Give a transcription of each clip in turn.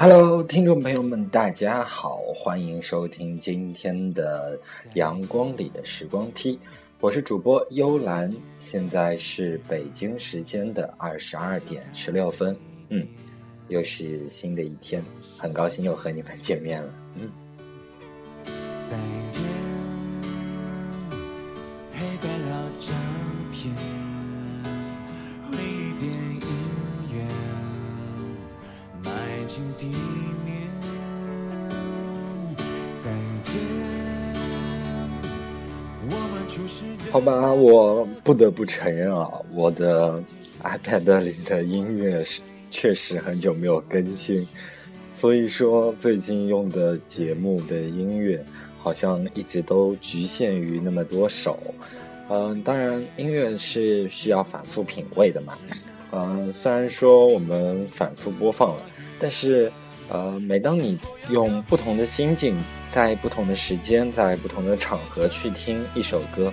Hello，听众朋友们，大家好，欢迎收听今天的阳光里的时光梯，我是主播幽兰，现在是北京时间的二十二点十六分，嗯，又是新的一天，很高兴又和你们见面了，嗯。再见，黑白老照片，回忆电地面。再见，好吧，我不得不承认啊，我的 iPad 里的音乐是确实很久没有更新，所以说最近用的节目的音乐。好像一直都局限于那么多首，嗯，当然音乐是需要反复品味的嘛，嗯，虽然说我们反复播放了，但是，呃，每当你用不同的心境，在不同的时间，在不同的场合去听一首歌，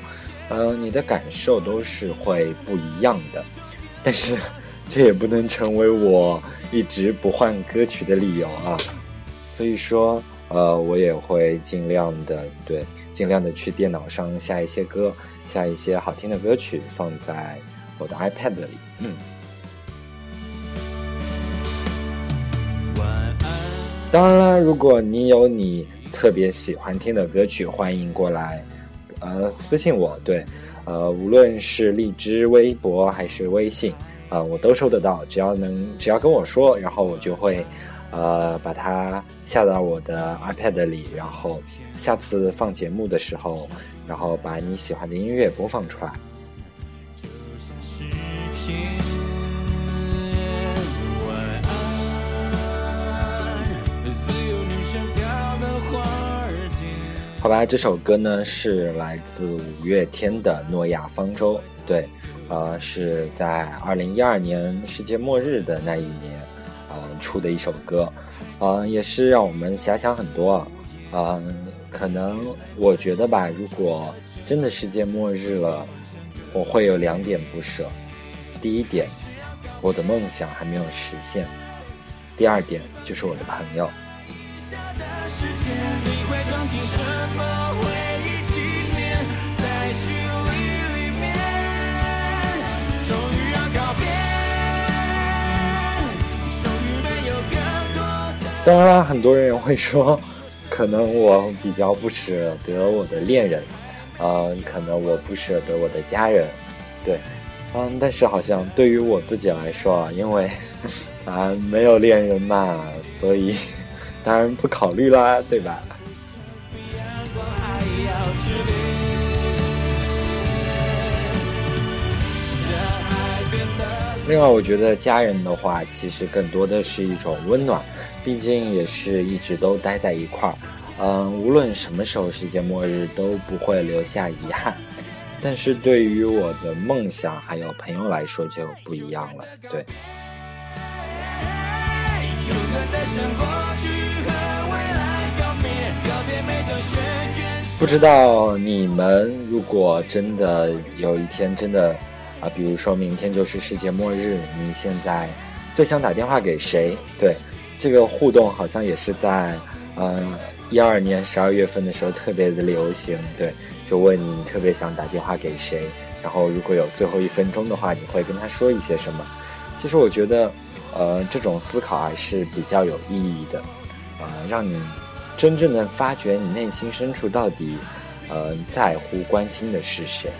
呃，你的感受都是会不一样的，但是 这也不能成为我一直不换歌曲的理由啊，所以说。呃，我也会尽量的，对，尽量的去电脑上下一些歌，下一些好听的歌曲，放在我的 iPad 里。嗯。当然了，如果你有你特别喜欢听的歌曲，欢迎过来，呃，私信我。对，呃，无论是荔枝、微博还是微信，呃，我都收得到。只要能，只要跟我说，然后我就会。呃，把它下到我的 iPad 里，然后下次放节目的时候，然后把你喜欢的音乐播放出来。好吧，这首歌呢是来自五月天的《诺亚方舟》，对，呃，是在二零一二年世界末日的那一年。呃出的一首歌，嗯，也是让我们遐想很多，嗯，可能我觉得吧，如果真的世界末日了，我会有两点不舍，第一点，我的梦想还没有实现，第二点就是我的朋友。会装进什么为你纪念，在心里里面终于要告别。终于没有当然了，很多人会说，可能我比较不舍得我的恋人，嗯，可能我不舍得我的家人，对，嗯，但是好像对于我自己来说啊，因为 啊没有恋人嘛，所以 当然不考虑啦，对吧？另外，我觉得家人的话，其实更多的是一种温暖。毕竟也是一直都待在一块儿，嗯，无论什么时候世界末日都不会留下遗憾。但是对于我的梦想还有朋友来说就不一样了，对。不知道你们如果真的有一天真的啊，比如说明天就是世界末日，你现在最想打电话给谁？对。这个互动好像也是在，嗯，一二年十二月份的时候特别的流行，对，就问你特别想打电话给谁，然后如果有最后一分钟的话，你会跟他说一些什么？其实我觉得，呃，这种思考还是比较有意义的，呃，让你真正的发觉你内心深处到底，呃，在乎关心的是谁。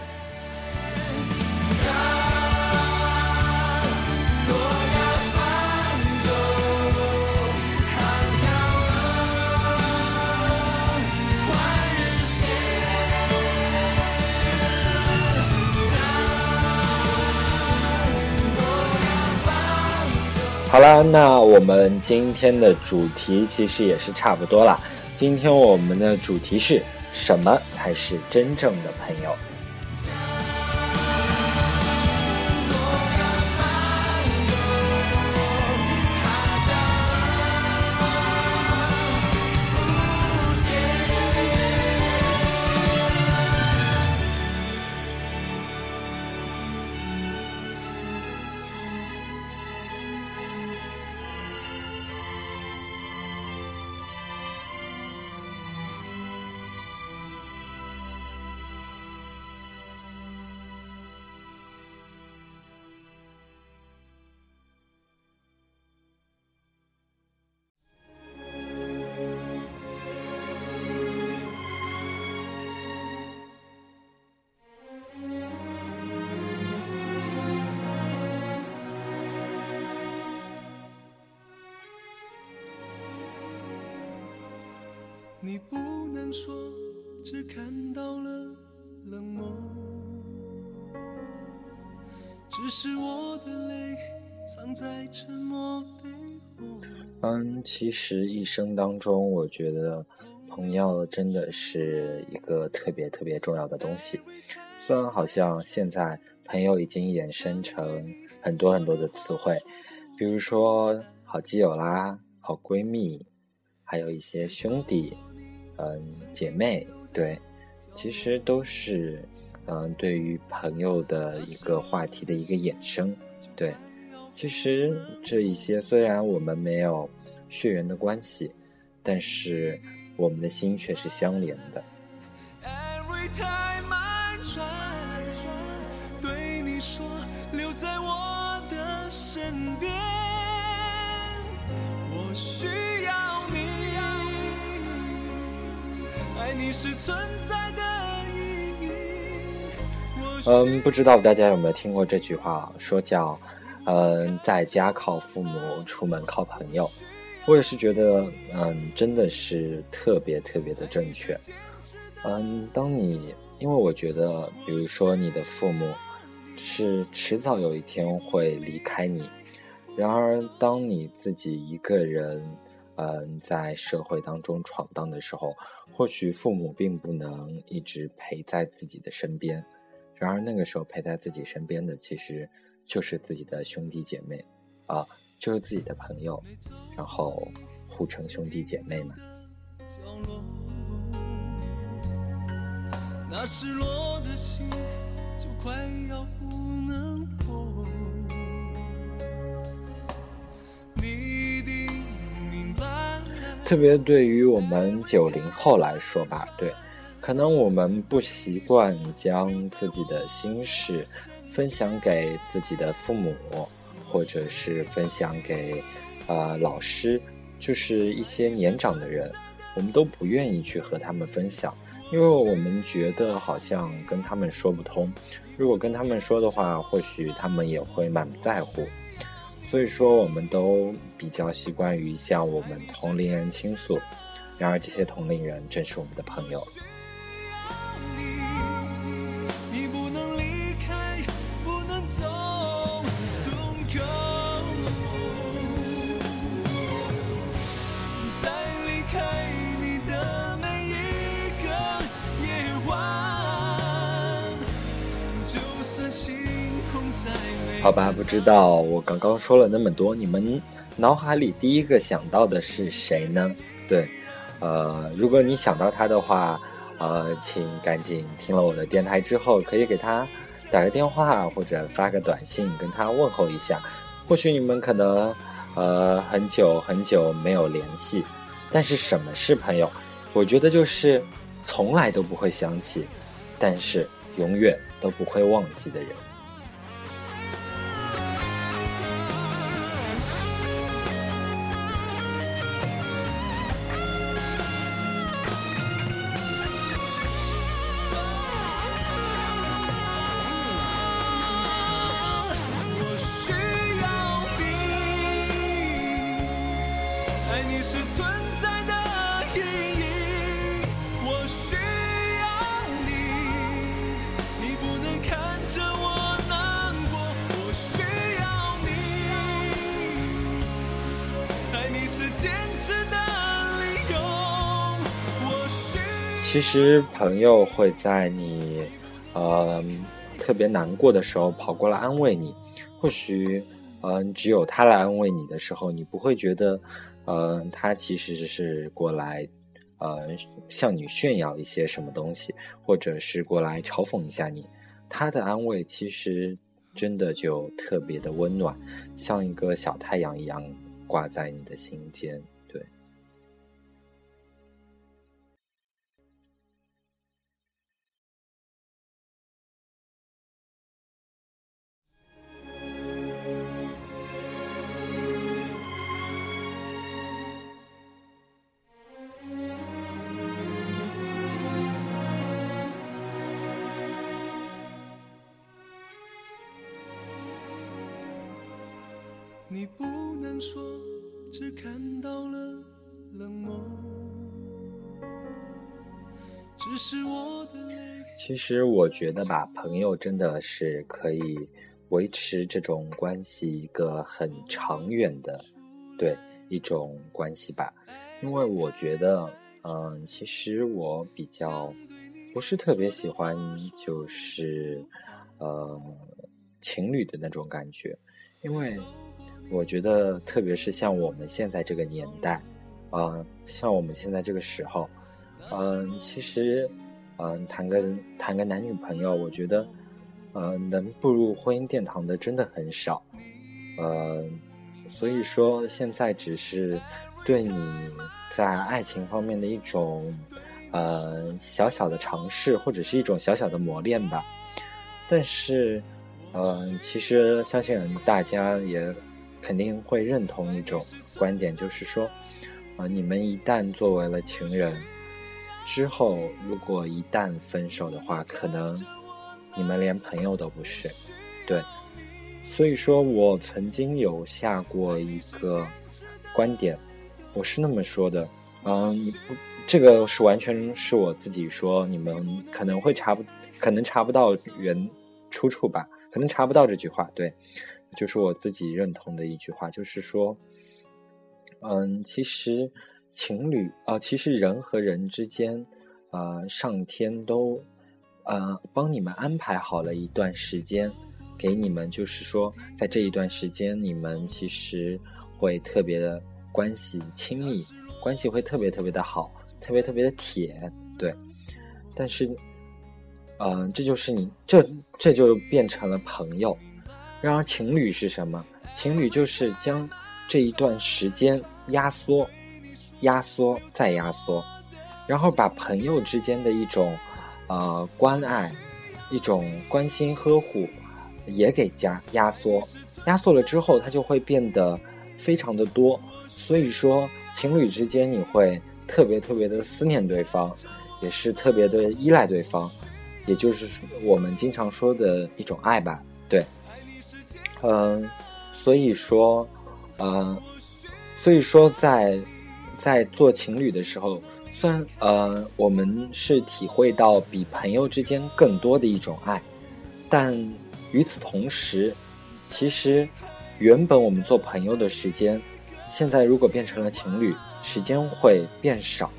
好了，那我们今天的主题其实也是差不多了。今天我们的主题是什么才是真正的朋友？其实一生当中，我觉得朋友真的是一个特别特别重要的东西。虽然好像现在朋友已经衍生成很多很多的词汇，比如说好基友啦、好闺蜜，还有一些兄弟。嗯，姐妹，对，其实都是嗯，对于朋友的一个话题的一个衍生，对，其实这一些虽然我们没有血缘的关系，但是我们的心却是相连的。对你说，留在我的身边，我需。嗯，不知道大家有没有听过这句话，说叫“嗯，在家靠父母，出门靠朋友”。我也是觉得，嗯，真的是特别特别的正确。嗯，当你因为我觉得，比如说你的父母是迟早有一天会离开你，然而当你自己一个人。嗯，在社会当中闯荡的时候，或许父母并不能一直陪在自己的身边，然而那个时候陪在自己身边的，其实就是自己的兄弟姐妹，啊，就是自己的朋友，然后互称兄弟姐妹嘛。那失落的心就快要不能特别对于我们九零后来说吧，对，可能我们不习惯将自己的心事分享给自己的父母，或者是分享给呃老师，就是一些年长的人，我们都不愿意去和他们分享，因为我们觉得好像跟他们说不通，如果跟他们说的话，或许他们也会满不在乎。所以说，我们都比较习惯于向我们同龄人倾诉，然而这些同龄人正是我们的朋友。好吧，不知道我刚刚说了那么多，你们脑海里第一个想到的是谁呢？对，呃，如果你想到他的话，呃，请赶紧听了我的电台之后，可以给他打个电话或者发个短信跟他问候一下。或许你们可能呃很久很久没有联系，但是什么是朋友？我觉得就是从来都不会想起，但是永远都不会忘记的人。其实朋友会在你，呃，特别难过的时候跑过来安慰你。或许，嗯，只有他来安慰你的时候，你不会觉得，嗯，他其实是过来，呃，向你炫耀一些什么东西，或者是过来嘲讽一下你。他的安慰其实真的就特别的温暖，像一个小太阳一样挂在你的心间。说，只看到了冷漠。其实我觉得吧，朋友真的是可以维持这种关系一个很长远的，对一种关系吧。因为我觉得，嗯，其实我比较不是特别喜欢，就是呃情侣的那种感觉，因为我觉得，特别是像我们现在这个年代，啊，像我们现在这个时候，嗯，其实。嗯，谈个谈个男女朋友，我觉得，呃，能步入婚姻殿堂的真的很少，呃，所以说现在只是对你在爱情方面的一种呃小小的尝试，或者是一种小小的磨练吧。但是，嗯，其实相信大家也肯定会认同一种观点，就是说，啊，你们一旦作为了情人。之后，如果一旦分手的话，可能你们连朋友都不是，对。所以说我曾经有下过一个观点，我是那么说的，嗯，不，这个是完全是我自己说，你们可能会查不，可能查不到原出处吧，可能查不到这句话，对，就是我自己认同的一句话，就是说，嗯，其实。情侣啊，其实人和人之间，呃，上天都，呃，帮你们安排好了一段时间，给你们，就是说，在这一段时间，你们其实会特别的关系亲密，关系会特别特别的好，特别特别的铁，对。但是，嗯，这就是你，这这就变成了朋友。然而，情侣是什么？情侣就是将这一段时间压缩。压缩再压缩，然后把朋友之间的一种，呃关爱，一种关心呵护，也给加压缩，压缩了之后，它就会变得非常的多。所以说，情侣之间你会特别特别的思念对方，也是特别的依赖对方，也就是我们经常说的一种爱吧。对，嗯，所以说，嗯，所以说在。在做情侣的时候，虽然呃，我们是体会到比朋友之间更多的一种爱，但与此同时，其实原本我们做朋友的时间，现在如果变成了情侣，时间会变少。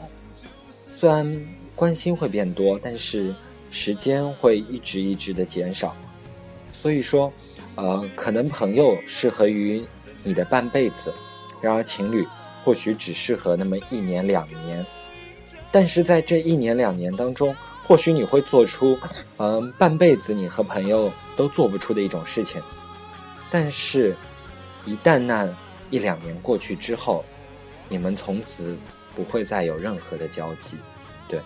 虽然关心会变多，但是时间会一直一直的减少。所以说，呃，可能朋友适合于你的半辈子，然而情侣。或许只适合那么一年两年，但是在这一年两年当中，或许你会做出，嗯，半辈子你和朋友都做不出的一种事情。但是，一旦那一两年过去之后，你们从此不会再有任何的交集，对。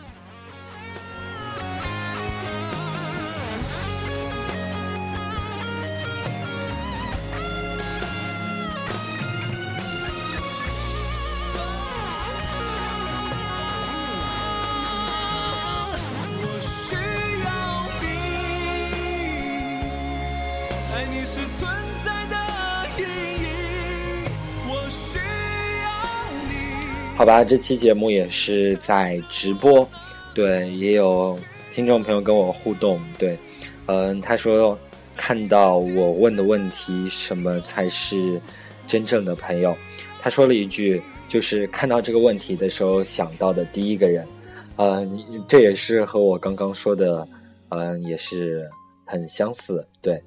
吧，这期节目也是在直播，对，也有听众朋友跟我互动，对，嗯，他说看到我问的问题，什么才是真正的朋友？他说了一句，就是看到这个问题的时候想到的第一个人，呃，这也是和我刚刚说的，嗯，也是很相似，对。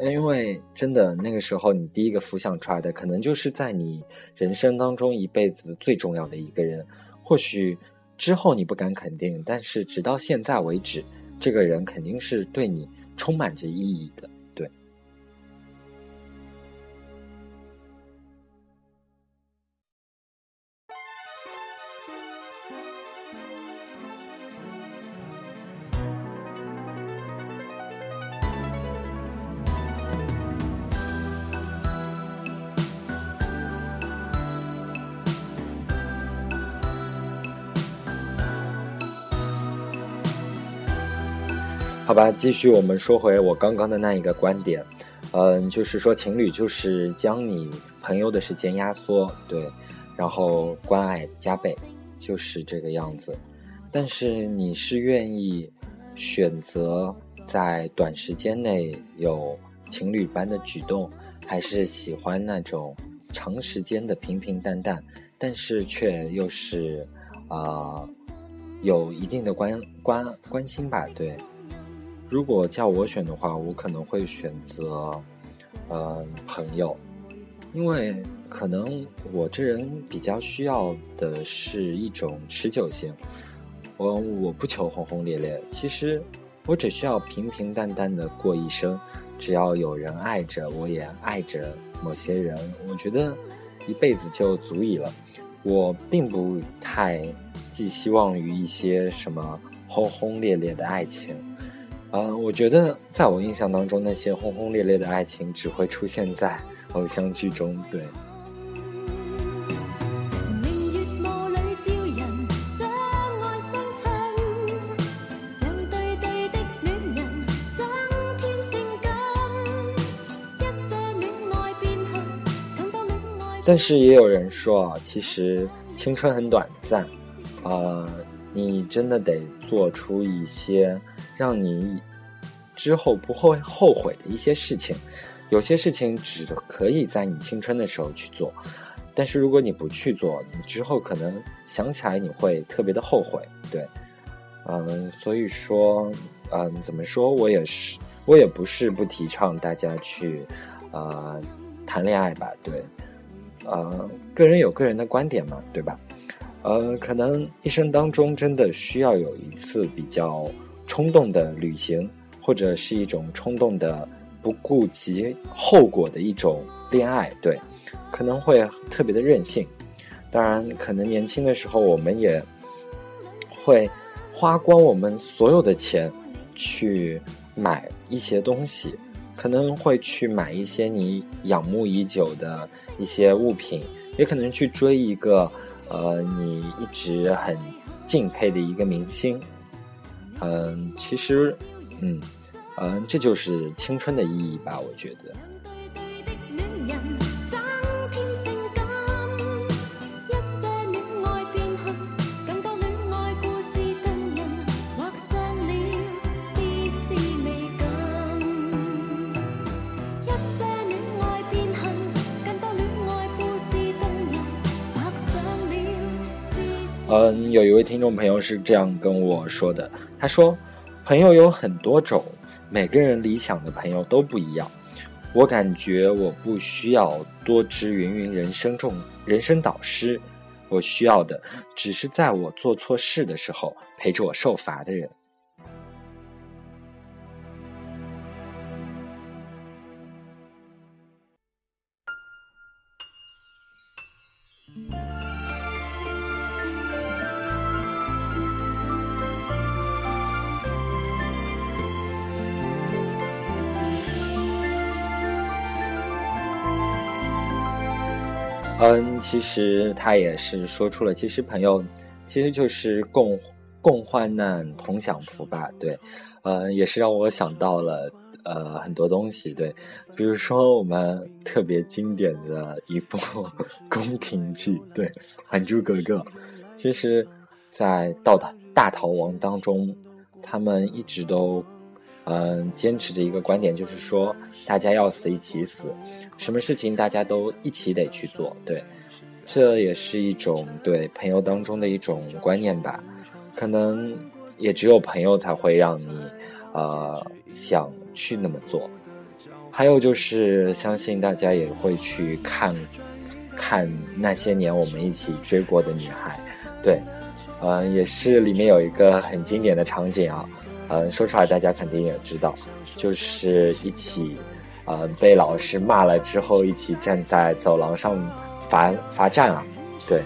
因为真的那个时候，你第一个浮想出来的，可能就是在你人生当中一辈子最重要的一个人。或许之后你不敢肯定，但是直到现在为止，这个人肯定是对你充满着意义的。吧，继续我们说回我刚刚的那一个观点，嗯，就是说情侣就是将你朋友的时间压缩，对，然后关爱加倍，就是这个样子。但是你是愿意选择在短时间内有情侣般的举动，还是喜欢那种长时间的平平淡淡，但是却又是啊有一定的关关关心吧？对，如果叫我选的话，我可能会选择嗯朋友，因为可能我这人比较需要的是一种持久性。我我不求轰轰烈烈，其实我只需要平平淡淡的过一生，只要有人爱着，我也爱着某些人，我觉得一辈子就足以了。我并不太寄希望于一些什么轰轰烈烈的爱情，嗯，我觉得在我印象当中，那些轰轰烈烈的爱情只会出现在偶像剧中，对。但是也有人说啊，其实青春很短暂，呃，你真的得做出一些让你之后不会后悔的一些事情。有些事情只可以在你青春的时候去做，但是如果你不去做，你之后可能想起来你会特别的后悔。对，嗯，所以说，嗯，怎么说我也是，我也不是不提倡大家去，呃，谈恋爱吧，对。呃，个人有个人的观点嘛，对吧？呃，可能一生当中真的需要有一次比较冲动的旅行，或者是一种冲动的不顾及后果的一种恋爱，对，可能会特别的任性。当然，可能年轻的时候我们也会花光我们所有的钱去买一些东西。可能会去买一些你仰慕已久的一些物品，也可能去追一个，呃，你一直很敬佩的一个明星。嗯，其实，嗯，嗯，这就是青春的意义吧，我觉得。嗯，有一位听众朋友是这样跟我说的，他说：“朋友有很多种，每个人理想的朋友都不一样。我感觉我不需要多知芸芸人生中人生导师，我需要的只是在我做错事的时候陪着我受罚的人。”嗯，其实他也是说出了，其实朋友其实就是共共患难同享福吧。对，呃，也是让我想到了呃很多东西。对，比如说我们特别经典的一部 宫廷剧，对，《还珠格格》。其实，在《大大逃亡》当中，他们一直都。嗯，坚持着一个观点，就是说大家要死一起死，什么事情大家都一起得去做。对，这也是一种对朋友当中的一种观念吧。可能也只有朋友才会让你，呃，想去那么做。还有就是，相信大家也会去看，看那些年我们一起追过的女孩。对，嗯，也是里面有一个很经典的场景啊。嗯，说出来大家肯定也知道，就是一起，呃，被老师骂了之后，一起站在走廊上罚罚站啊。对，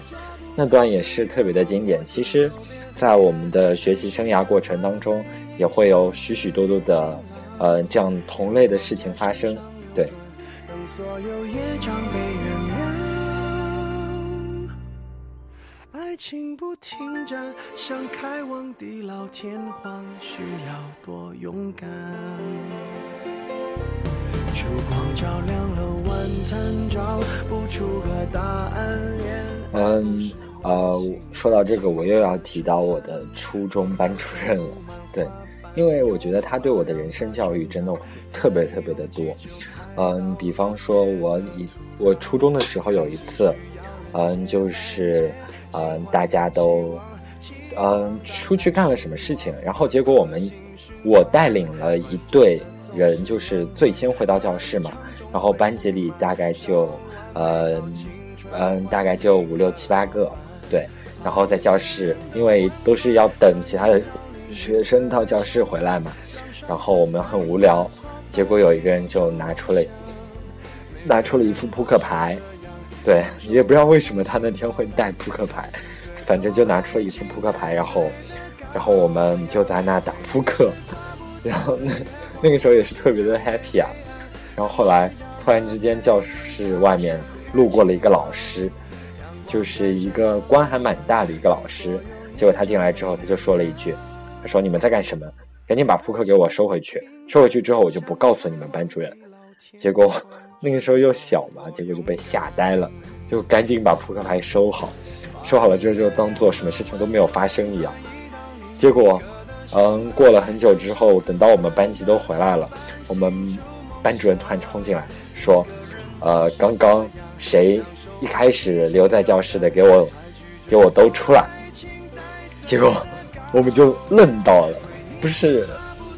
那段也是特别的经典。其实，在我们的学习生涯过程当中，也会有许许多多的，呃，这样同类的事情发生。对。爱情不停站，想开往地老天荒，需要多勇敢。烛光照亮了晚餐，找不出个答案。嗯，呃，说到这个，我又要提到我的初中班主任了。对，因为我觉得他对我的人生教育真的特别特别的多。嗯，比方说，我以我初中的时候有一次，嗯，就是嗯，大家都嗯出去干了什么事情，然后结果我们我带领了一队人，就是最先回到教室嘛，然后班级里大概就嗯嗯大概就五六七八个，对，然后在教室，因为都是要等其他的学生到教室回来嘛，然后我们很无聊。结果有一个人就拿出了拿出了一副扑克牌，对，也不知道为什么他那天会带扑克牌，反正就拿出了一副扑克牌，然后，然后我们就在那打扑克，然后那那个时候也是特别的 happy 啊，然后后来突然之间教室外面路过了一个老师，就是一个官还蛮大的一个老师，结果他进来之后他就说了一句，他说你们在干什么？赶紧把扑克给我收回去。收回去之后，我就不告诉你们班主任。结果那个时候又小嘛，结果就被吓呆了，就赶紧把扑克牌收好。收好了之后，就当做什么事情都没有发生一样。结果，嗯，过了很久之后，等到我们班级都回来了，我们班主任突然冲进来说：“呃，刚刚谁一开始留在教室的，给我给我都出来。”结果我们就愣到了，不是。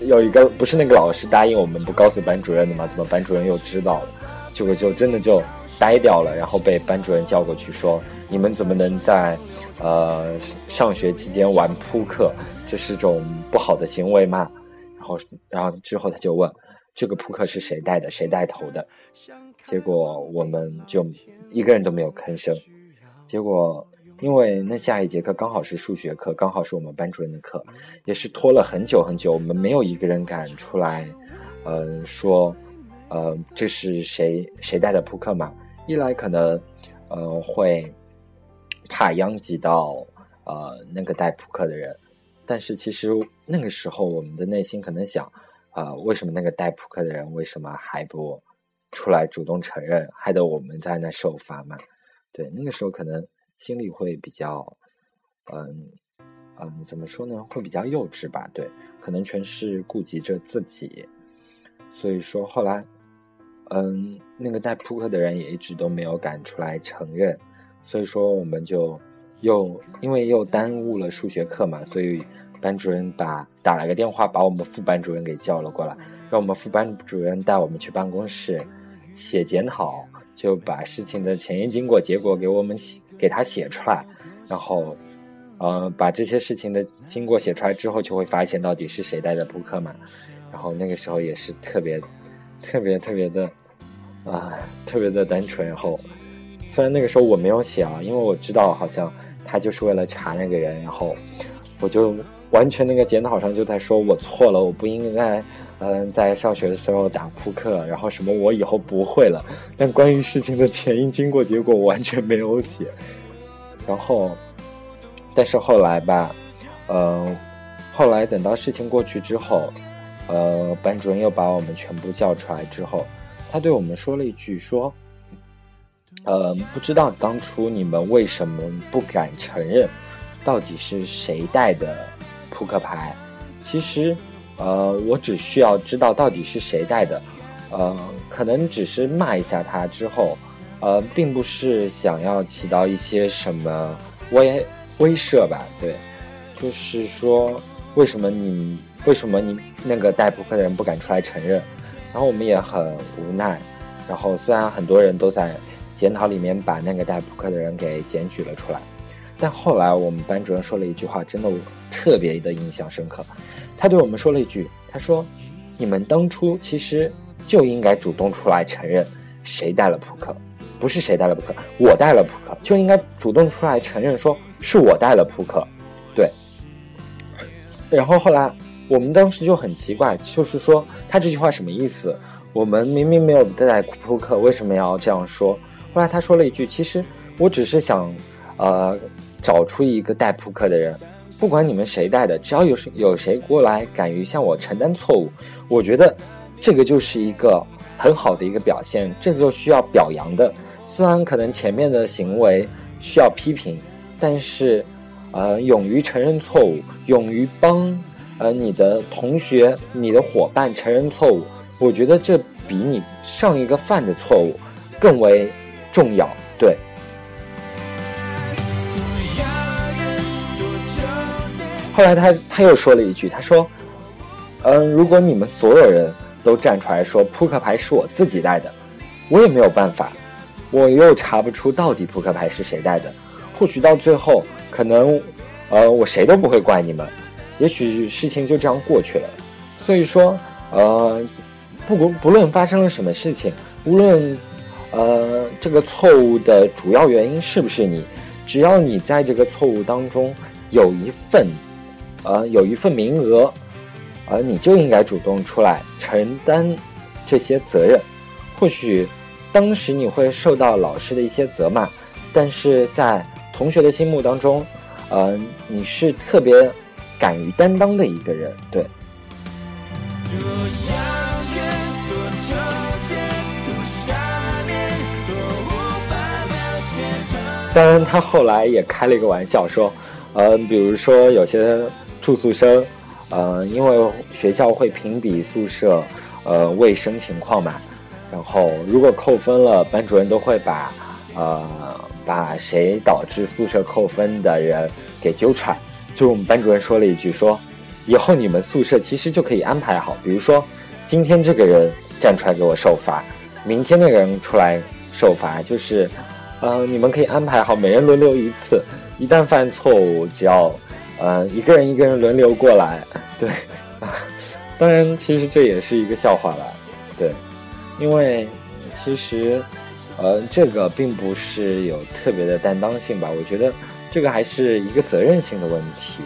有一个不是那个老师答应我们不告诉班主任的吗？怎么班主任又知道了？结果就真的就呆掉了，然后被班主任叫过去说：“你们怎么能在呃上学期间玩扑克？这是种不好的行为吗？”然后，然后之后他就问：“这个扑克是谁带的？谁带头的？”结果我们就一个人都没有吭声。结果。因为那下一节课刚好是数学课，刚好是我们班主任的课，也是拖了很久很久，我们没有一个人敢出来，嗯，说，呃，这是谁谁带的扑克嘛？一来可能，呃，会怕殃及到呃那个带扑克的人，但是其实那个时候我们的内心可能想，啊，为什么那个带扑克的人为什么还不出来主动承认，害得我们在那受罚嘛？对，那个时候可能。心里会比较，嗯嗯，怎么说呢？会比较幼稚吧？对，可能全是顾及着自己，所以说后来，嗯，那个带扑克的人也一直都没有敢出来承认，所以说我们就又因为又耽误了数学课嘛，所以班主任把打了个电话，把我们副班主任给叫了过来，让我们副班主任带我们去办公室写检讨，就把事情的前因经过、结果给我们写。给他写出来，然后，呃，把这些事情的经过写出来之后，就会发现到底是谁带的扑克嘛。然后那个时候也是特别、特别、特别的，啊，特别的单纯。然后，虽然那个时候我没有写啊，因为我知道好像他就是为了查那个人。然后，我就完全那个检讨上就在说我错了，我不应该，嗯，在上学的时候打扑克。然后什么我以后不会了。但关于事情的前因经过结果，我完全没有写。然后，但是后来吧，呃，后来等到事情过去之后，呃，班主任又把我们全部叫出来之后，他对我们说了一句说，呃，不知道当初你们为什么不敢承认，到底是谁带的扑克牌？其实，呃，我只需要知道到底是谁带的，呃，可能只是骂一下他之后。呃，并不是想要起到一些什么威威慑吧？对，就是说，为什么你为什么你那个带扑克的人不敢出来承认？然后我们也很无奈。然后虽然很多人都在检讨里面把那个带扑克的人给检举了出来，但后来我们班主任说了一句话，真的特别的印象深刻。他对我们说了一句：“他说，你们当初其实就应该主动出来承认谁带了扑克。”不是谁带了扑克，我带了扑克，就应该主动出来承认，说是我带了扑克，对。然后后来我们当时就很奇怪，就是说他这句话什么意思？我们明明没有带扑克，为什么要这样说？后来他说了一句：“其实我只是想，呃，找出一个带扑克的人，不管你们谁带的，只要有有谁过来敢于向我承担错误，我觉得这个就是一个。”很好的一个表现，这个就需要表扬的。虽然可能前面的行为需要批评，但是，呃，勇于承认错误，勇于帮呃你的同学、你的伙伴承认错误，我觉得这比你上一个犯的错误更为重要。对。后来他他又说了一句，他说：“嗯，如果你们所有人都站出来说扑克牌是我自己带的，我也没有办法，我又查不出到底扑克牌是谁带的。或许到最后，可能，呃，我谁都不会怪你们，也许事情就这样过去了。所以说，呃，不不不论发生了什么事情，无论，呃，这个错误的主要原因是不是你，只要你在这个错误当中有一份。”呃，有一份名额，而你就应该主动出来承担这些责任。或许当时你会受到老师的一些责骂，但是在同学的心目当中，呃，你是特别敢于担当的一个人。对。当然，他后来也开了一个玩笑说，呃，比如说有些。住宿生，呃，因为学校会评比宿舍，呃，卫生情况嘛。然后如果扣分了，班主任都会把，呃，把谁导致宿舍扣分的人给揪出来。就我们班主任说了一句，说以后你们宿舍其实就可以安排好，比如说今天这个人站出来给我受罚，明天那个人出来受罚，就是，呃，你们可以安排好，每人轮流一次，一旦犯错误，只要。呃，一个人一个人轮流过来，对，当然，其实这也是一个笑话了，对，因为其实，呃，这个并不是有特别的担当性吧？我觉得这个还是一个责任性的问题，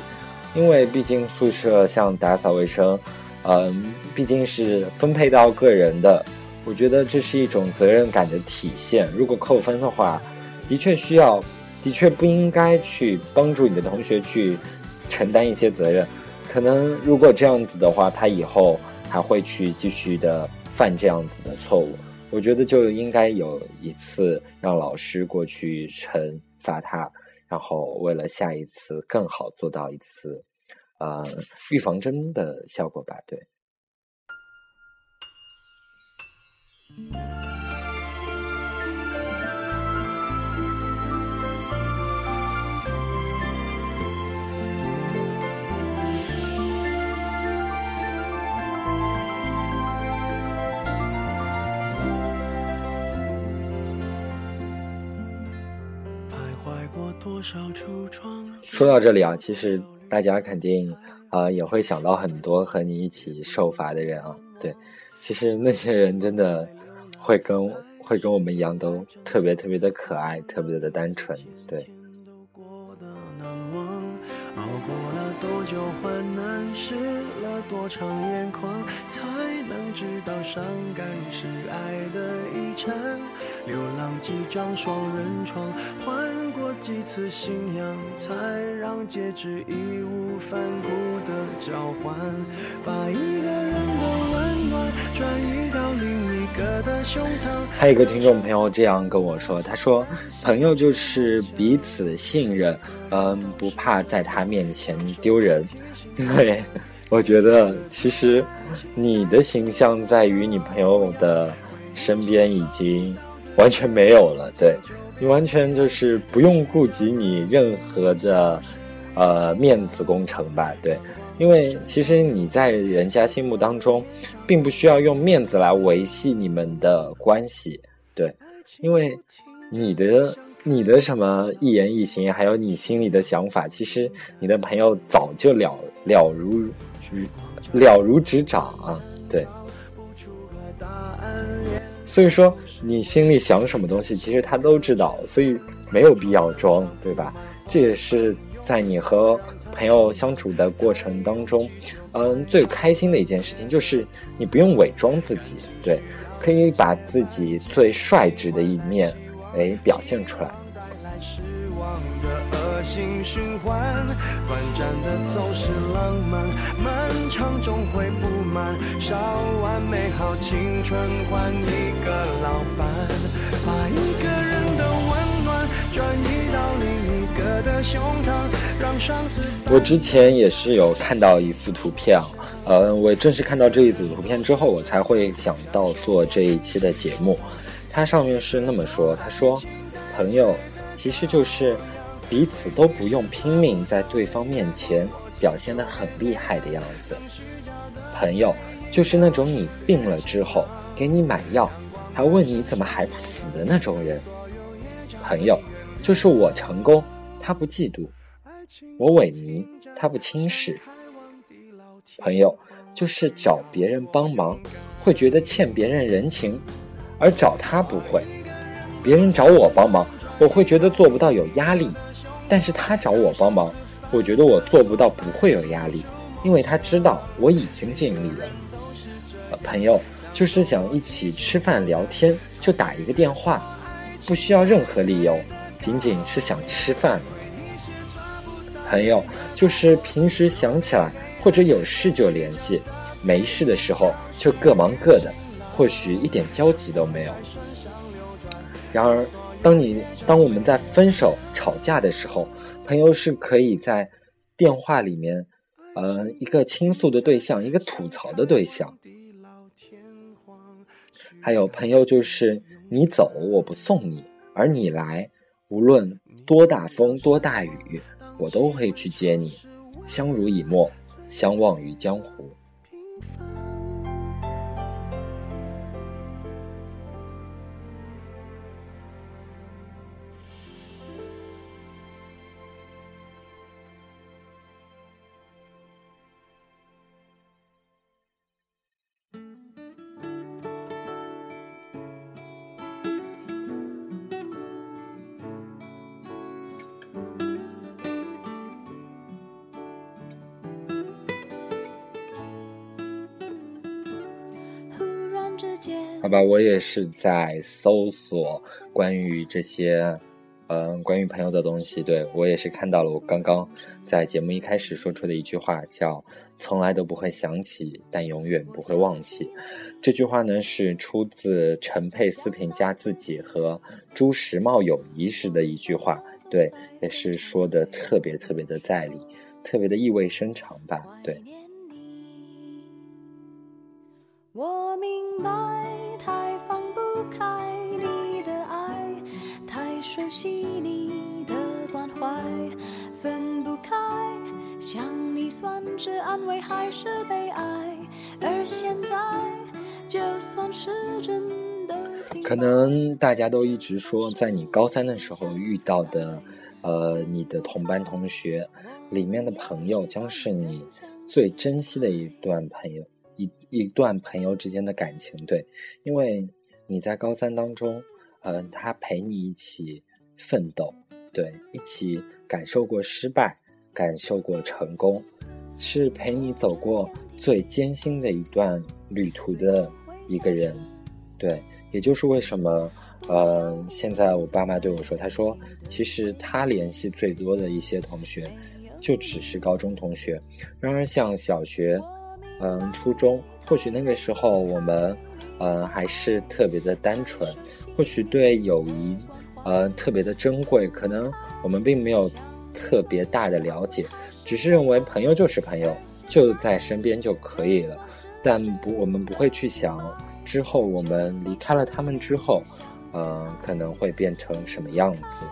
因为毕竟宿舍像打扫卫生，嗯，毕竟是分配到个人的，我觉得这是一种责任感的体现。如果扣分的话，的确需要，的确不应该去帮助你的同学去。承担一些责任，可能如果这样子的话，他以后还会去继续的犯这样子的错误。我觉得就应该有一次让老师过去惩罚他，然后为了下一次更好做到一次，呃，预防针的效果吧。对。说到这里啊，其实大家肯定啊也会想到很多和你一起受罚的人啊。对，其实那些人真的会跟会跟我们一样，都特别特别的可爱，特别的单纯。对。多多长眼眶，才能知道伤感是爱的遗产？流浪几张双人床，换过几次信仰，才让戒指义无反顾的交换。把一个人的温暖转移到另一个的胸膛。还有一个听众朋友这样跟我说，他说：“朋友就是彼此信任，嗯，不怕在他面前丢人。”对。我觉得其实你的形象在于你朋友的身边已经完全没有了，对你完全就是不用顾及你任何的呃面子工程吧，对，因为其实你在人家心目当中，并不需要用面子来维系你们的关系，对，因为你的你的什么一言一行，还有你心里的想法，其实你的朋友早就了了如。嗯了如指掌啊，对。所以说，你心里想什么东西，其实他都知道，所以没有必要装，对吧？这也是在你和朋友相处的过程当中，嗯，最开心的一件事情，就是你不用伪装自己，对，可以把自己最率直的一面，哎，表现出来。恶性循环，短暂的总是浪漫，漫长终会不满。烧完美好青春换一个老伴，把一个人的温暖转移到另一个的胸膛，让上次我之前也是有看到一幅图片啊，呃，我正是看到这一组图片之后，我才会想到做这一期的节目。它上面是那么说：“他说，朋友其实就是彼此都不用拼命在对方面前表现得很厉害的样子。朋友就是那种你病了之后给你买药，还问你怎么还不死的那种人。朋友就是我成功，他不嫉妒；我萎靡，他不轻视。朋友就是找别人帮忙会觉得欠别人人情。”而找他不会，别人找我帮忙，我会觉得做不到有压力；但是他找我帮忙，我觉得我做不到不会有压力，因为他知道我已经尽力了。呃朋友就是想一起吃饭聊天，就打一个电话，不需要任何理由，仅仅是想吃饭。朋友就是平时想起来或者有事就联系，没事的时候就各忙各的。或许一点交集都没有。然而，当你当我们在分手、吵架的时候，朋友是可以在电话里面，呃，一个倾诉的对象，一个吐槽的对象。还有朋友就是你走我不送你，而你来，无论多大风多大雨，我都会去接你。相濡以沫，相忘于江湖。吧，我也是在搜索关于这些，嗯，关于朋友的东西。对我也是看到了，我刚刚在节目一开始说出的一句话，叫“从来都不会想起，但永远不会忘记”。这句话呢是出自陈佩斯评价自己和朱时茂友谊时的一句话。对，也是说的特别特别的在理，特别的意味深长吧。对。我明白。想你算是安慰还是悲哀？而现在，就算是真的。可能大家都一直说，在你高三的时候遇到的，呃，你的同班同学里面的朋友，将是你最珍惜的一段朋友，一一段朋友之间的感情。对，因为你在高三当中，嗯，他陪你一起。奋斗，对，一起感受过失败，感受过成功，是陪你走过最艰辛的一段旅途的一个人，对，也就是为什么，呃，现在我爸妈对我说，他说，其实他联系最多的一些同学，就只是高中同学，然而像小学，嗯，初中，或许那个时候我们，嗯，还是特别的单纯，或许对友谊。呃，特别的珍贵，可能我们并没有特别大的了解，只是认为朋友就是朋友，就在身边就可以了。但不，我们不会去想之后我们离开了他们之后，呃，可能会变成什么样子。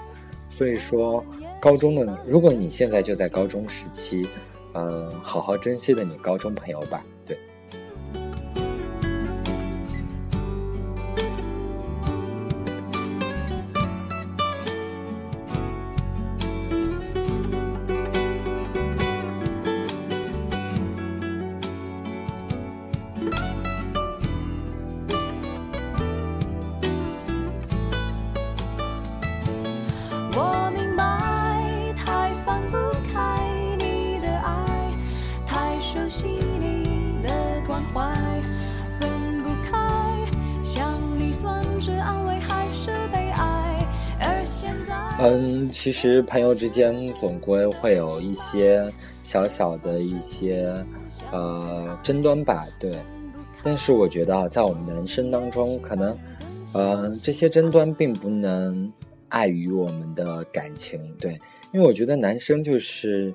所以说，高中的，如果你现在就在高中时期，嗯，好好珍惜的你高中朋友吧。对，其实朋友之间总归会有一些小小的一些呃争端吧，对。但是我觉得在我们人生当中，可能呃这些争端并不能碍于我们的感情，对，因为我觉得男生就是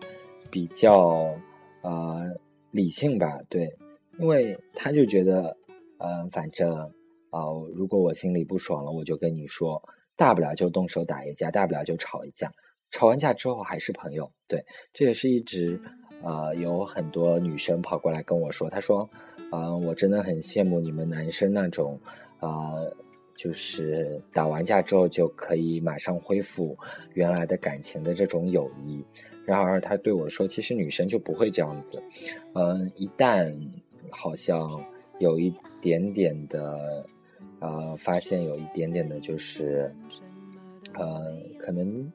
比较呃理性吧，对，因为他就觉得，嗯，反正啊，如果我心里不爽了，我就跟你说，大不了就动手打一架，大不了就吵一架，吵完架之后还是朋友，对，这也是一直呃有很多女生跑过来跟我说，她说，嗯，我真的很羡慕你们男生那种，呃。就是打完架之后就可以马上恢复原来的感情的这种友谊。然而她对我说：“其实女生就不会这样子，嗯，一旦好像有一点点的，呃，发现有一点点的，就是，呃，可能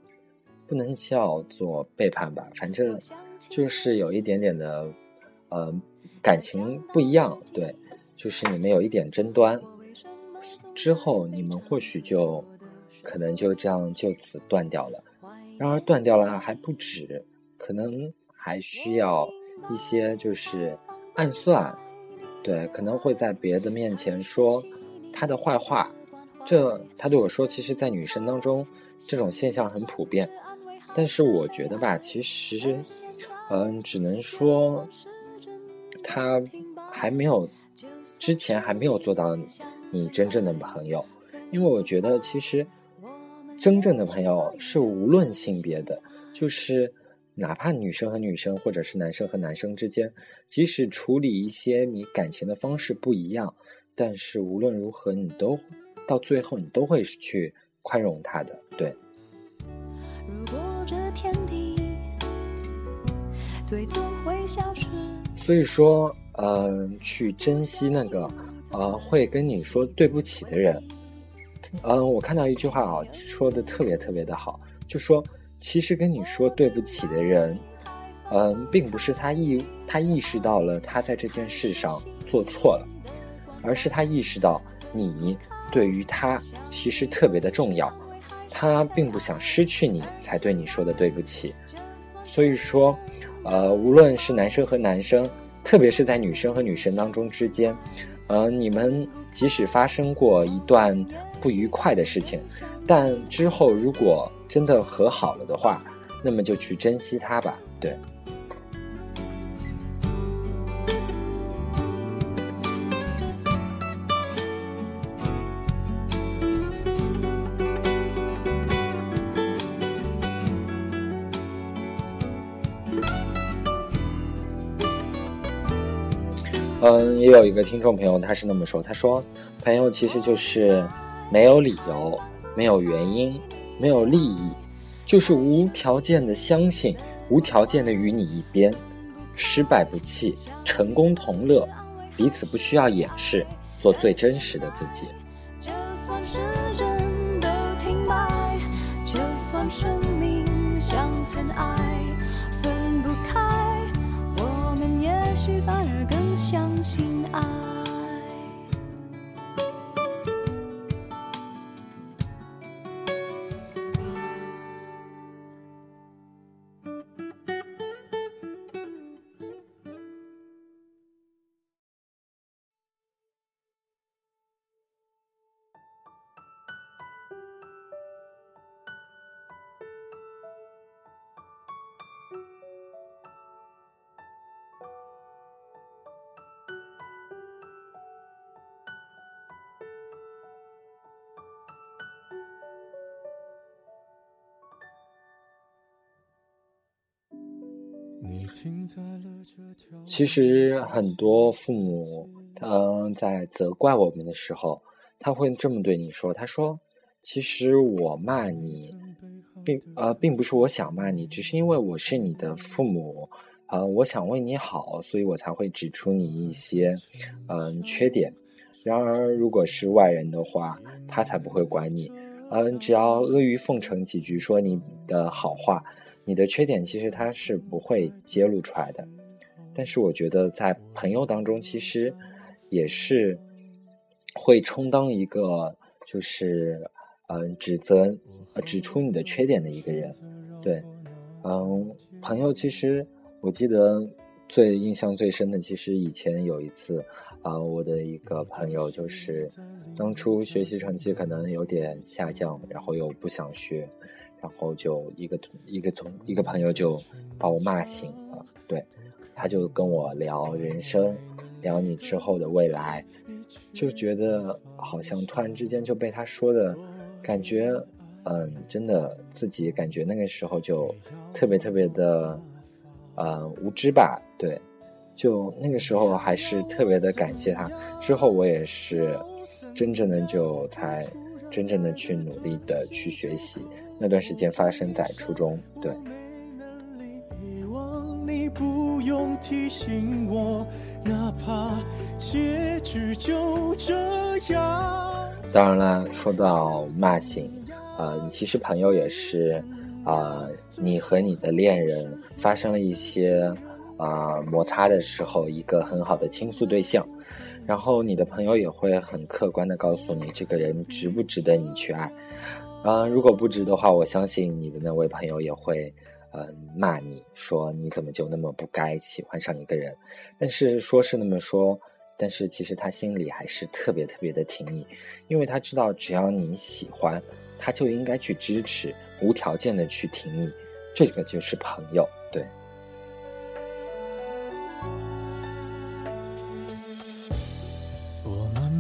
不能叫做背叛吧，反正就是有一点点的，呃，感情不一样，对，就是你们有一点争端。”之后，你们或许就可能就这样就此断掉了。然而，断掉了还不止，可能还需要一些就是暗算，对，可能会在别的面前说他的坏话。这他对我说，其实，在女生当中，这种现象很普遍。但是，我觉得吧，其实，嗯，只能说他还没有之前还没有做到。你真正的朋友，因为我觉得其实真正的朋友是无论性别的，就是哪怕女生和女生，或者是男生和男生之间，即使处理一些你感情的方式不一样，但是无论如何，你都到最后你都会去宽容他的，对。所以说，嗯，去珍惜那个。呃，会跟你说对不起的人，嗯，我看到一句话啊，说的特别特别的好，就说其实跟你说对不起的人，嗯，并不是他意他意识到了他在这件事上做错了，而是他意识到你对于他其实特别的重要，他并不想失去你才对你说的对不起，所以说，呃，无论是男生和男生，特别是在女生和女生当中之间。呃，你们即使发生过一段不愉快的事情，但之后如果真的和好了的话，那么就去珍惜它吧，对。也有一个听众朋友，他是那么说：“他说，朋友其实就是没有理由、没有原因、没有利益，就是无条件的相信、无条件的与你一边，失败不弃，成功同乐，彼此不需要掩饰，做最真实的自己。”就算是真的停摆，就算生命像尘埃，分不开，我们也许反而更。相信其实很多父母，嗯，在责怪我们的时候，他会这么对你说：“他说，其实我骂你，并呃，并不是我想骂你，只是因为我是你的父母，呃，我想为你好，所以我才会指出你一些嗯缺点。然而，如果是外人的话，他才不会管你，嗯，只要阿谀奉承几句，说你的好话。”你的缺点其实他是不会揭露出来的，但是我觉得在朋友当中，其实也是会充当一个就是嗯指责、指出你的缺点的一个人。对，嗯，朋友其实我记得最印象最深的，其实以前有一次啊，我的一个朋友就是当初学习成绩可能有点下降，然后又不想学，然后就一个一个同一个朋友就把我骂醒了。对，他就跟我聊人生，聊你之后的未来，就觉得好像突然之间就被他说的感觉，嗯，真的自己感觉那个时候就特别特别的，呃，无知吧，对。就那个时候还是特别的感谢他，之后我也是真正的就才真正的去努力的去学习。那段时间发生在初中，对。当然了，说到骂醒，呃，其实朋友也是，啊，你和你的恋人发生了一些。啊，摩擦的时候一个很好的倾诉对象，然后你的朋友也会很客观的告诉你这个人值不值得你去爱。嗯，如果不值的话，我相信你的那位朋友也会，嗯，骂你说你怎么就那么不该喜欢上一个人。但是说是那么说，但是其实他心里还是特别特别的挺你，因为他知道只要你喜欢，他就应该去支持，无条件的去挺你。这个就是朋友，对。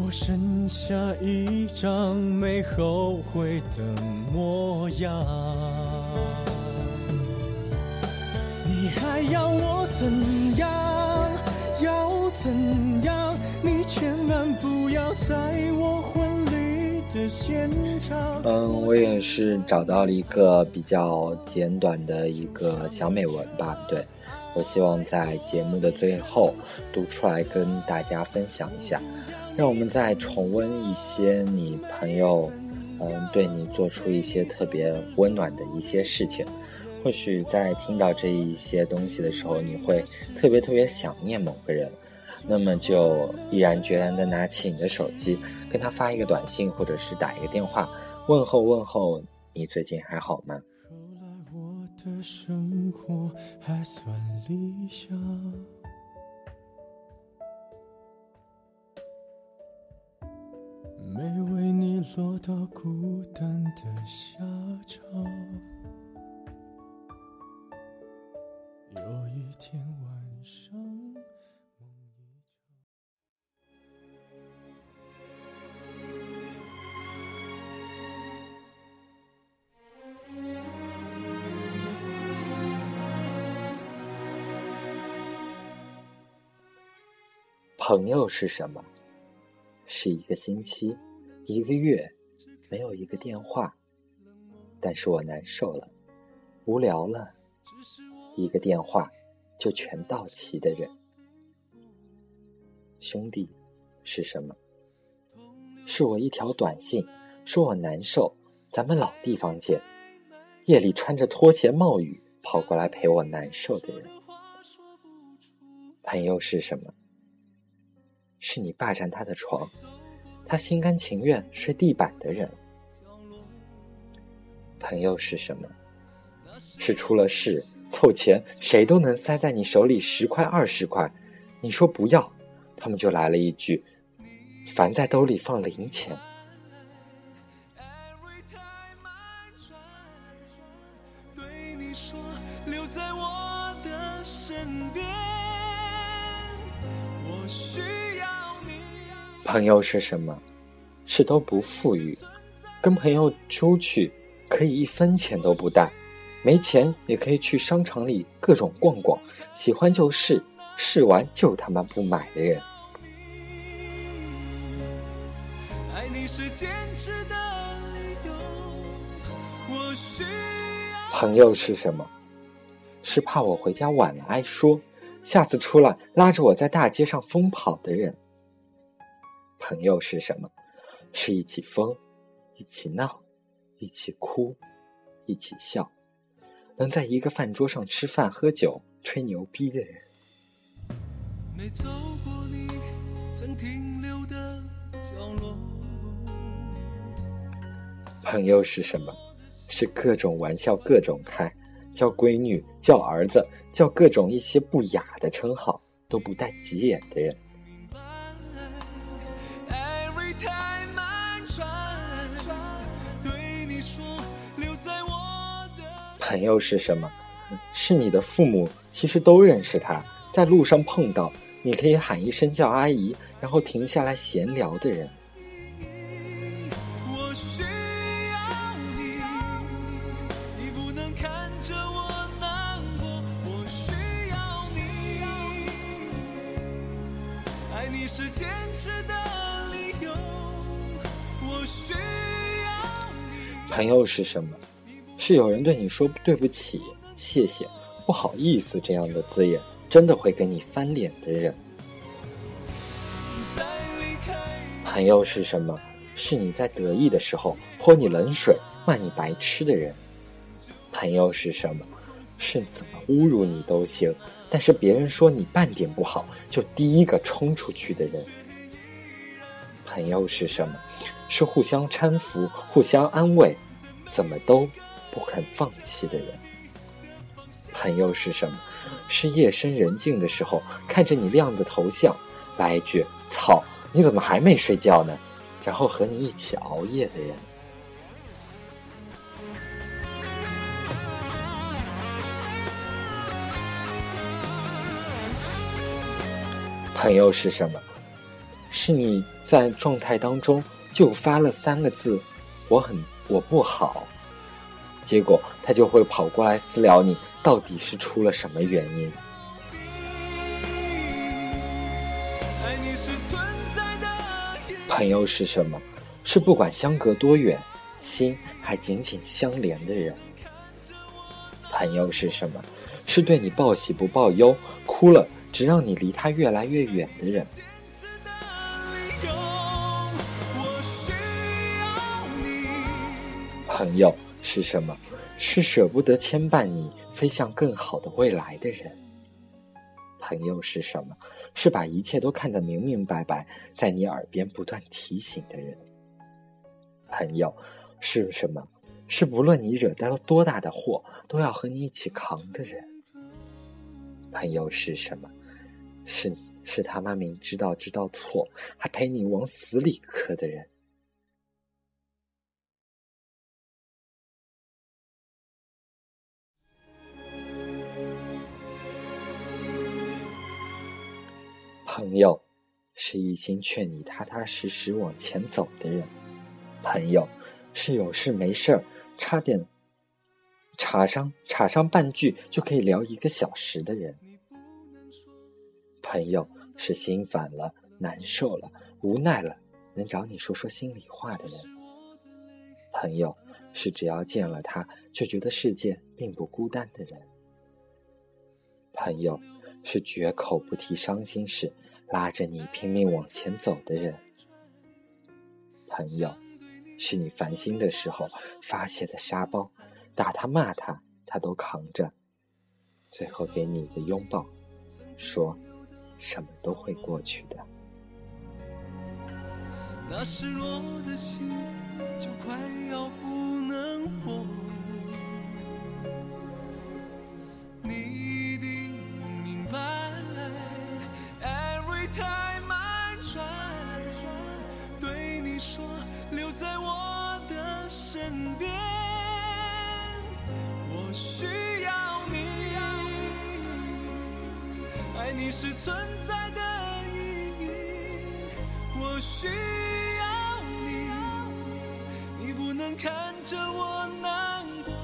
我剩下一张没后悔的模样。你还要我怎样？要怎样？你千万不要在我婚礼的现场。嗯，我也是找到了一个比较简短的一个小美文吧。对，我希望在节目的最后读出来跟大家分享一下。让我们再重温一些你朋友，嗯，对你做出一些特别温暖的一些事情。或许在听到这一些东西的时候，你会特别特别想念某个人，那么就毅然决然的拿起你的手机，跟他发一个短信，或者是打一个电话，问候问候你最近还好吗？后来我的生活还算理想。没为你落到孤单的下场。有一天晚上，朋友是什么？是一个星期，一个月，没有一个电话，但是我难受了，无聊了，一个电话就全到齐的人。兄弟是什么？是我一条短信，说我难受，咱们老地方见。夜里穿着拖鞋冒雨跑过来陪我难受的人。朋友是什么？是你霸占他的床，他心甘情愿睡地板的人。朋友是什么？是出了事凑钱，谁都能塞在你手里十块二十块，你说不要，他们就来了一句：“凡在兜里放零钱。”朋友是什么？是都不富裕，跟朋友出去可以一分钱都不带，没钱也可以去商场里各种逛逛，喜欢就试，试完就他妈不买的人。朋友是什么？是怕我回家晚了挨说，下次出来拉着我在大街上疯跑的人。朋友是什么？是一起疯，一起闹，一起哭，一起笑，能在一个饭桌上吃饭、喝酒、吹牛逼的人。没走过你曾停留的角落。朋友是什么？是各种玩笑各种开，叫闺女、叫儿子、叫各种一些不雅的称号都不带急眼的人。朋友是什么？是你的父母其实都认识他，在路上碰到，你可以喊一声叫阿姨，然后停下来闲聊的人。朋友是什么？是有人对你说对不起、谢谢、不好意思这样的字眼，真的会给你翻脸的人。朋友是什么？是你在得意的时候泼你冷水、骂你白痴的人。朋友是什么？是怎么侮辱你都行，但是别人说你半点不好，就第一个冲出去的人。朋友是什么？是互相搀扶、互相安慰，怎么都。不肯放弃的人，朋友是什么？是夜深人静的时候，看着你亮的头像，来一句“操，你怎么还没睡觉呢？”然后和你一起熬夜的人。朋友是什么？是你在状态当中就发了三个字：“我很我不好。”结果他就会跑过来私聊你，到底是出了什么原因？朋友是什么？是不管相隔多远，心还紧紧相连的人。朋友是什么？是对你报喜不报忧，哭了只让你离他越来越远的人。朋友。是什么？是舍不得牵绊你飞向更好的未来的人。朋友是什么？是把一切都看得明明白白，在你耳边不断提醒的人。朋友是什么？是不论你惹到多大的祸，都要和你一起扛的人。朋友是什么？是是他妈明知道知道错，还陪你往死里磕的人。朋友，是一心劝你踏踏实实往前走的人；朋友，是有事没事儿，差点插上插上半句就可以聊一个小时的人；朋友，是心烦了、难受了、无奈了，能找你说说心里话的人；朋友，是只要见了他就觉得世界并不孤单的人；朋友。是绝口不提伤心事，拉着你拼命往前走的人。朋友，是你烦心的时候发泄的沙包，打他骂他，他都扛着，最后给你一个拥抱，说什么都会过去的。那失落的心就快要不能活。说留在我的身边，我需要你，爱你是存在的意义，我需要你，你不能看着我难过。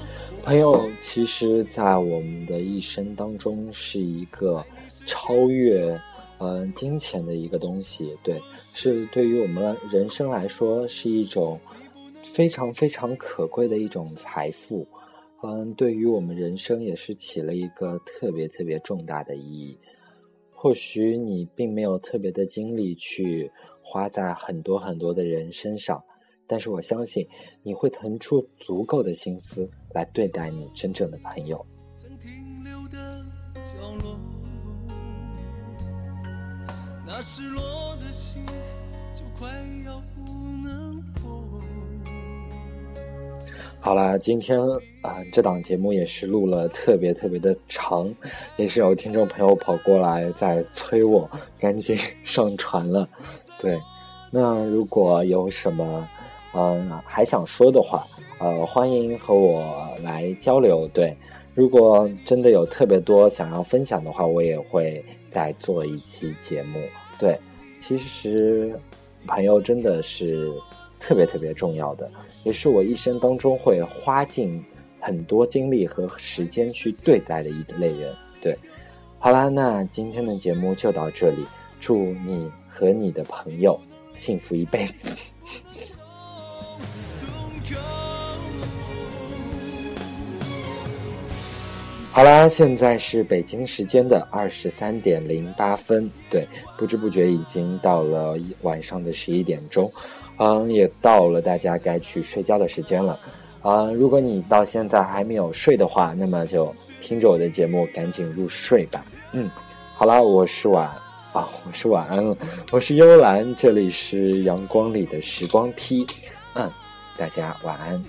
朋友，其实，在我们的一生当中，是一个超越嗯金钱的一个东西。对，是对于我们人生来说，是一种非常非常可贵的一种财富。嗯，对于我们人生也是起了一个特别特别重大的意义。或许你并没有特别的精力去花在很多很多的人身上，但是我相信你会腾出足够的心思来对待你真正的朋友。那失落的心就快要不能好了，今天啊，这档节目也是录了特别特别的长，也是有听众朋友跑过来在催我赶紧上传了。对，那如果有什么嗯还想说的话，呃，欢迎和我来交流。对，如果真的有特别多想要分享的话，我也会再做一期节目。对，其实朋友真的是。特别特别重要的，也是我一生当中会花尽很多精力和时间去对待的一类人。对，好啦，那今天的节目就到这里，祝你和你的朋友幸福一辈子。好啦，现在是北京时间的二十三点零八分，对，不知不觉已经到了晚上的十一点钟。嗯，也到了大家该去睡觉的时间了。啊，如果你到现在还没有睡的话，那么就听着我的节目赶紧入睡吧。嗯，好啦，我是晚啊，我是晚安了，我是幽兰，这里是阳光里的时光梯。嗯，大家晚安。